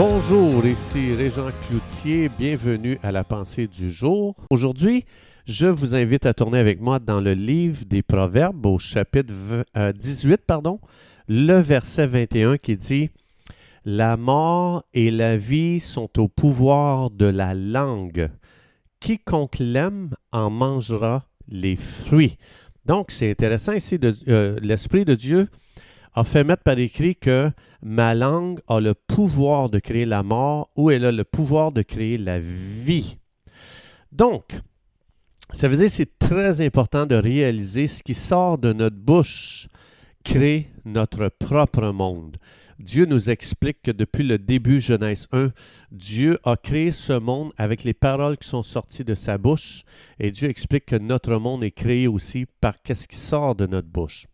Bonjour, ici Régent Cloutier, bienvenue à la pensée du jour. Aujourd'hui, je vous invite à tourner avec moi dans le livre des Proverbes au chapitre 18, pardon, le verset 21 qui dit La mort et la vie sont au pouvoir de la langue. Quiconque l'aime en mangera les fruits. Donc, c'est intéressant ici, de, euh, l'Esprit de Dieu a fait mettre par écrit que ma langue a le pouvoir de créer la mort ou elle a le pouvoir de créer la vie. Donc, ça veut dire que c'est très important de réaliser ce qui sort de notre bouche crée notre propre monde. Dieu nous explique que depuis le début, Genèse 1, Dieu a créé ce monde avec les paroles qui sont sorties de sa bouche, et Dieu explique que notre monde est créé aussi par qu'est-ce qui sort de notre bouche.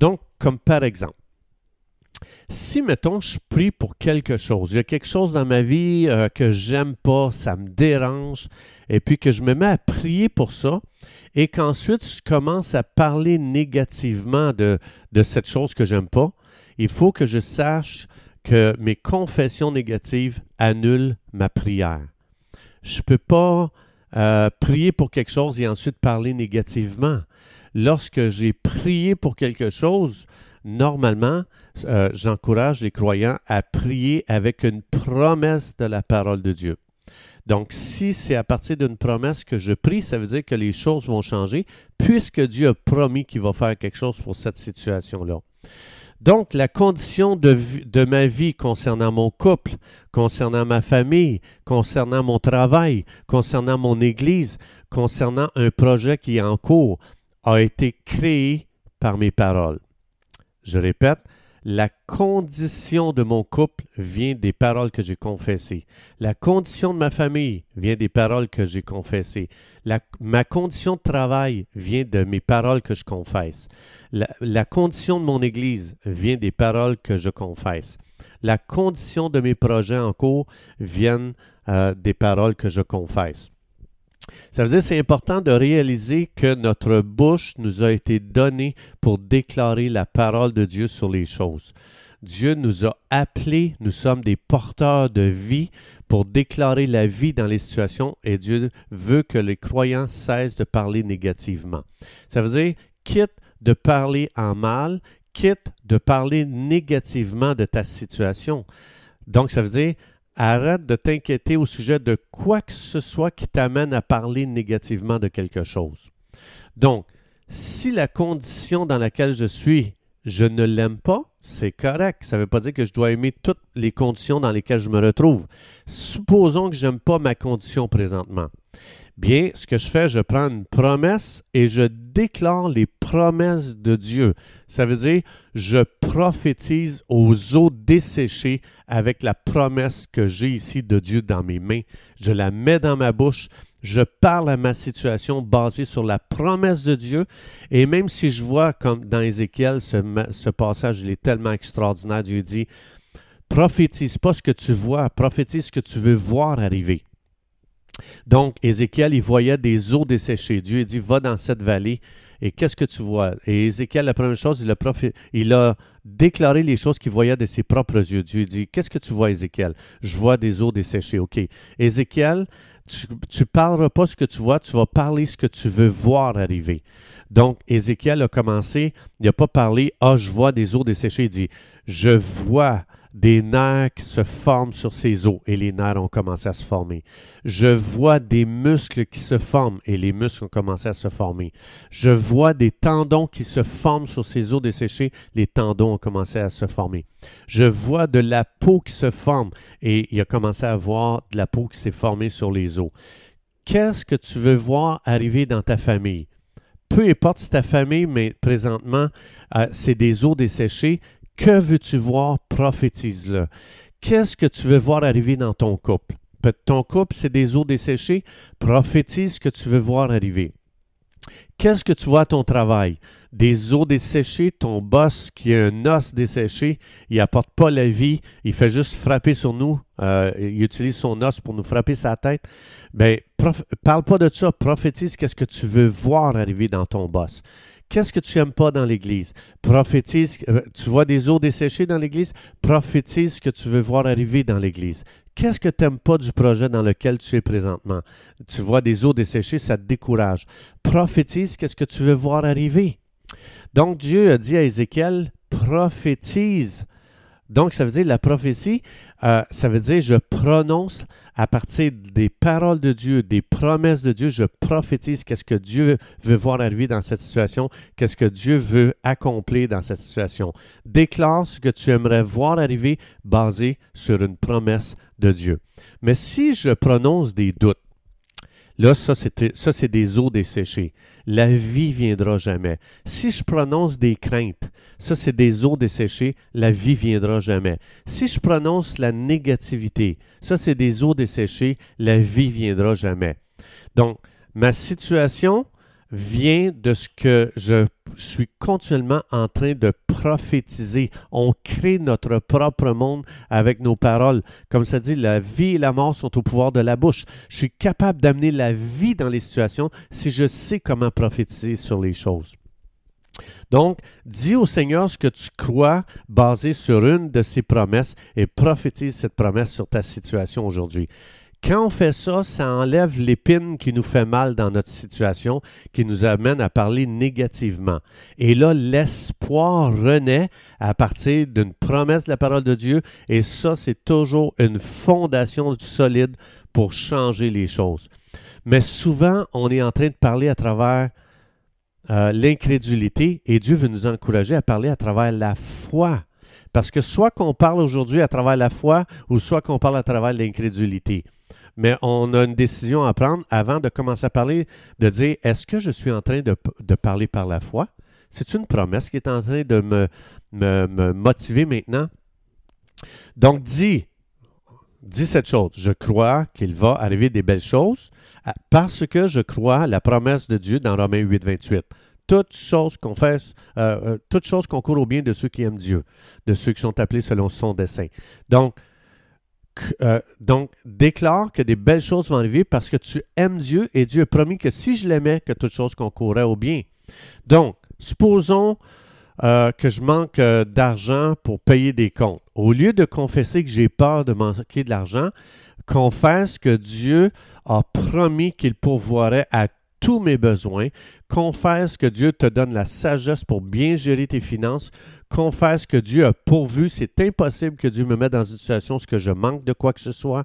Donc, comme par exemple, si, mettons, je prie pour quelque chose, il y a quelque chose dans ma vie euh, que j'aime pas, ça me dérange, et puis que je me mets à prier pour ça, et qu'ensuite je commence à parler négativement de, cette chose que j'aime pas, il faut que je sache que mes confessions négatives annulent ma prière. Je ne peux pas euh, prier pour quelque chose et ensuite parler négativement. Lorsque j'ai prié pour quelque chose, normalement, euh, j'encourage les croyants à prier avec une promesse de la parole de Dieu. Donc, si c'est à partir d'une promesse que je prie, ça veut dire que les choses vont changer, puisque Dieu a promis qu'il va faire quelque chose pour cette situation-là. Donc, la condition de, de, ma vie concernant mon couple, concernant ma famille, concernant mon travail, concernant mon Église, concernant un projet qui est en cours, a été créée par mes paroles. Je répète, la condition de mon couple vient des paroles que j'ai confessées. La condition de ma famille vient des paroles que j'ai confessées. ma condition de travail vient de mes paroles que je confesse. La, condition de mon Église vient des paroles que je confesse. La condition de mes projets en cours vient euh, des paroles que je confesse. Ça veut dire c'est important de réaliser que notre bouche nous a été donnée pour déclarer la parole de Dieu sur les choses. Dieu nous a appelés, nous sommes des porteurs de vie pour déclarer la vie dans les situations et Dieu veut que les croyants cessent de parler négativement. Ça veut dire, quitte de parler en mal, quitte de parler négativement de ta situation. Donc, ça veut dire, Arrête de t'inquiéter au sujet de quoi que ce soit qui t'amène à parler négativement de quelque chose. Donc, si la condition dans laquelle je suis, je ne l'aime pas, c'est correct. Ça ne veut pas dire que je dois aimer toutes les conditions dans lesquelles je me retrouve. Supposons que je n'aime pas ma condition présentement. Bien, ce que je fais, je prends une promesse et je déclare les promesses de Dieu. Ça veut dire, je prophétise aux eaux desséchées avec la promesse que j'ai ici de Dieu dans mes mains. Je la mets dans ma bouche. Je parle à ma situation basée sur la promesse de Dieu. Et même si je vois, comme dans Ézéchiel, ce, passage, il est tellement extraordinaire, Dieu dit, prophétise pas ce que tu vois, prophétise ce que tu veux voir arriver. Donc, Ézéchiel, il voyait des eaux desséchées. Dieu dit, va dans cette vallée. Et qu'est-ce que tu vois? Et Ézéchiel, la première chose, il a, il a déclaré les choses qu'il voyait de ses propres yeux. Dieu dit, qu'est-ce que tu vois, Ézéchiel? Je vois des eaux desséchées. OK. Ézéchiel, tu ne parleras pas ce que tu vois, tu vas parler ce que tu veux voir arriver. Donc, Ézéchiel a commencé, il n'a pas parlé, ah, je vois des eaux desséchées. Il dit, je vois des nerfs qui se forment sur ses os et les nerfs ont commencé à se former. Je vois des muscles qui se forment et les muscles ont commencé à se former. Je vois des tendons qui se forment sur ses os desséchés, les tendons ont commencé à se former. Je vois de la peau qui se forme et il a commencé à voir de la peau qui s'est formée sur les os. Qu'est-ce que tu veux voir arriver dans ta famille? Peu importe si ta famille, mais présentement, euh, c'est des os desséchés, que veux-tu voir? Prophétise-le. Qu'est-ce que tu veux voir arriver dans ton couple? Ton couple, c'est des eaux desséchées. Prophétise ce que tu veux voir arriver. Qu'est-ce que tu vois à ton travail? Des eaux desséchées, ton boss qui a un os desséché, il n'apporte pas la vie, il fait juste frapper sur nous, euh, il utilise son os pour nous frapper sa tête. Ben, parle pas de ça, prophétise qu'est-ce que tu veux voir arriver dans ton boss. Qu'est-ce que tu n'aimes pas dans l'Église? Prophétise. euh, Tu vois des eaux desséchées dans l'Église? Prophétise ce que tu veux voir arriver dans l'Église. Qu'est-ce que tu n'aimes pas du projet dans lequel tu es présentement? Tu vois des eaux desséchées, ça te décourage. Prophétise qu'est-ce que tu veux voir arriver. Donc Dieu a dit à Ézéchiel, prophétise. Donc ça veut dire la prophétie, euh, ça veut dire je prononce à partir des paroles de Dieu, des promesses de Dieu, je prophétise qu'est-ce que Dieu veut voir arriver dans cette situation, qu'est-ce que Dieu veut accomplir dans cette situation. Déclare ce que tu aimerais voir arriver basé sur une promesse de Dieu. Mais si je prononce des doutes, Là, ça, c'est des eaux desséchées. La vie viendra jamais. Si je prononce des craintes, ça, c'est des eaux desséchées. La vie viendra jamais. Si je prononce la négativité, ça, c'est des eaux desséchées. La vie viendra jamais. Donc, ma situation vient de ce que je suis continuellement en train de prophétiser. On crée notre propre monde avec nos paroles. Comme ça dit, la vie et la mort sont au pouvoir de la bouche. Je suis capable d'amener la vie dans les situations si je sais comment prophétiser sur les choses. Donc, dis au Seigneur ce que tu crois basé sur une de ses promesses et prophétise cette promesse sur ta situation aujourd'hui. Quand on fait ça, ça enlève l'épine qui nous fait mal dans notre situation, qui nous amène à parler négativement. Et là, l'espoir renaît à partir d'une promesse de la parole de Dieu, et ça, c'est toujours une fondation solide pour changer les choses. Mais souvent, on est en train de parler à travers euh, l'incrédulité, et Dieu veut nous encourager à parler à travers la foi. Parce que soit qu'on parle aujourd'hui à travers la foi, ou soit qu'on parle à travers l'incrédulité. Mais on a une décision à prendre avant de commencer à parler, de dire, est-ce que je suis en train de, parler par la foi? C'est une promesse qui est en train de me motiver maintenant. Donc, dis, dis cette chose. Je crois qu'il va arriver des belles choses ah, parce que je crois la promesse de Dieu dans Romains 8, 28. Toute chose qu'on fait, euh, euh, au bien de ceux qui aiment Dieu, de ceux qui sont appelés selon son dessein. Donc, euh, donc, déclare que des belles choses vont arriver parce que tu aimes Dieu et Dieu a promis que si je l'aimais, que toute chose concourait au bien. Donc, supposons que je manque d'argent pour payer des comptes. Au lieu de confesser que j'ai peur de manquer de l'argent, confesse que Dieu a promis qu'il pourvoirait à tous mes besoins. Confesse que Dieu te donne la sagesse pour bien gérer tes finances. Confesse que Dieu a pourvu. C'est impossible que Dieu me mette dans une situation où je manque de quoi que ce soit.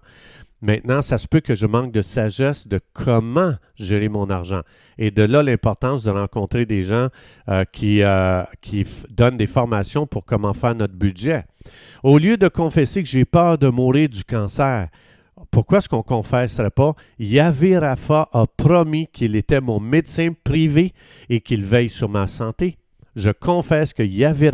Maintenant, ça se peut que je manque de sagesse de comment gérer mon argent. Et de là l'importance de rencontrer des gens euh, qui, euh, qui donnent des formations pour comment faire notre budget. Au lieu de confesser que j'ai peur de mourir du cancer, pourquoi est-ce qu'on ne confesserait pas? Yahvé a promis qu'il était mon médecin privé et qu'il veille sur ma santé. Je confesse que Yahvé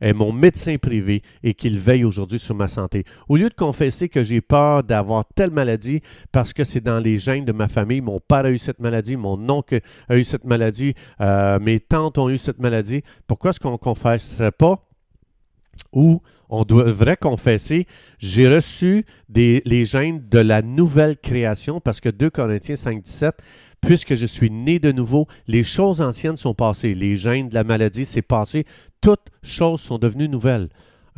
est mon médecin privé et qu'il veille aujourd'hui sur ma santé. Au lieu de confesser que j'ai peur d'avoir telle maladie parce que c'est dans les gènes de ma famille, mon père a eu cette maladie, mon oncle a eu cette maladie, euh, mes tantes ont eu cette maladie, pourquoi est-ce qu'on ne confesserait pas? Ou on devrait confesser, j'ai reçu des, les gènes de la nouvelle création parce que 2 Corinthiens 5, 17, puisque je suis né de nouveau, les choses anciennes sont passées, les gènes de la maladie, c'est passé, toutes choses sont devenues nouvelles.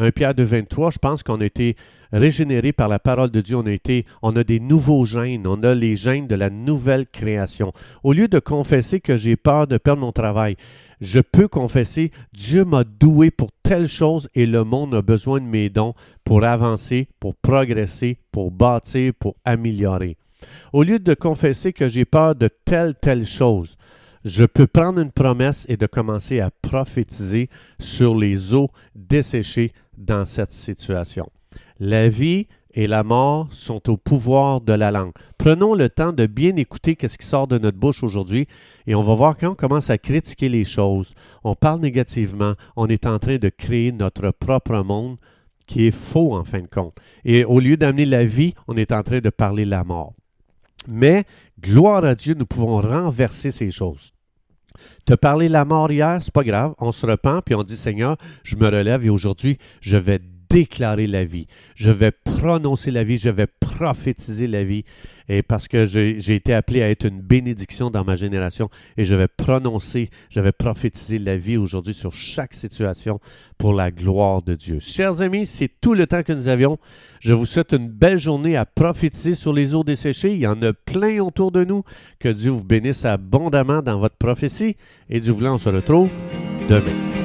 1 Pierre 2, 23, je pense qu'on a été régénéré par la parole de Dieu, on a, on a des nouveaux gènes, on a les gènes de la nouvelle création. Au lieu de confesser que j'ai peur de perdre mon travail, je peux confesser, Dieu m'a doué pour telle chose et le monde a besoin de mes dons pour avancer, pour progresser, pour bâtir, pour améliorer. Au lieu de confesser que j'ai peur de telle, telle chose, je peux prendre une promesse et de commencer à prophétiser sur les eaux desséchées dans cette situation. La vie et la mort sont au pouvoir de la langue. Prenons le temps de bien écouter ce qui sort de notre bouche aujourd'hui et on va voir quand on commence à critiquer les choses, on parle négativement, on est en train de créer notre propre monde qui est faux en fin de compte. Et au lieu d'amener la vie, on est en train de parler la mort. Mais, gloire à Dieu, nous pouvons renverser ces choses. Te parler la mort hier, c'est pas grave. On se repent puis on dit Seigneur, je me relève et aujourd'hui, je vais déclarer la vie. Je vais prononcer la vie. Je vais prophétiser la vie. Et parce que j'ai été appelé à être une bénédiction dans ma génération et je vais prononcer, je vais prophétiser la vie aujourd'hui sur chaque situation pour la gloire de Dieu. Chers amis, c'est tout le temps que nous avions. Je vous souhaite une belle journée à prophétiser sur les eaux desséchées. Il y en a plein autour de nous. Que Dieu vous bénisse abondamment dans votre prophétie. Et du voulant, on se retrouve demain.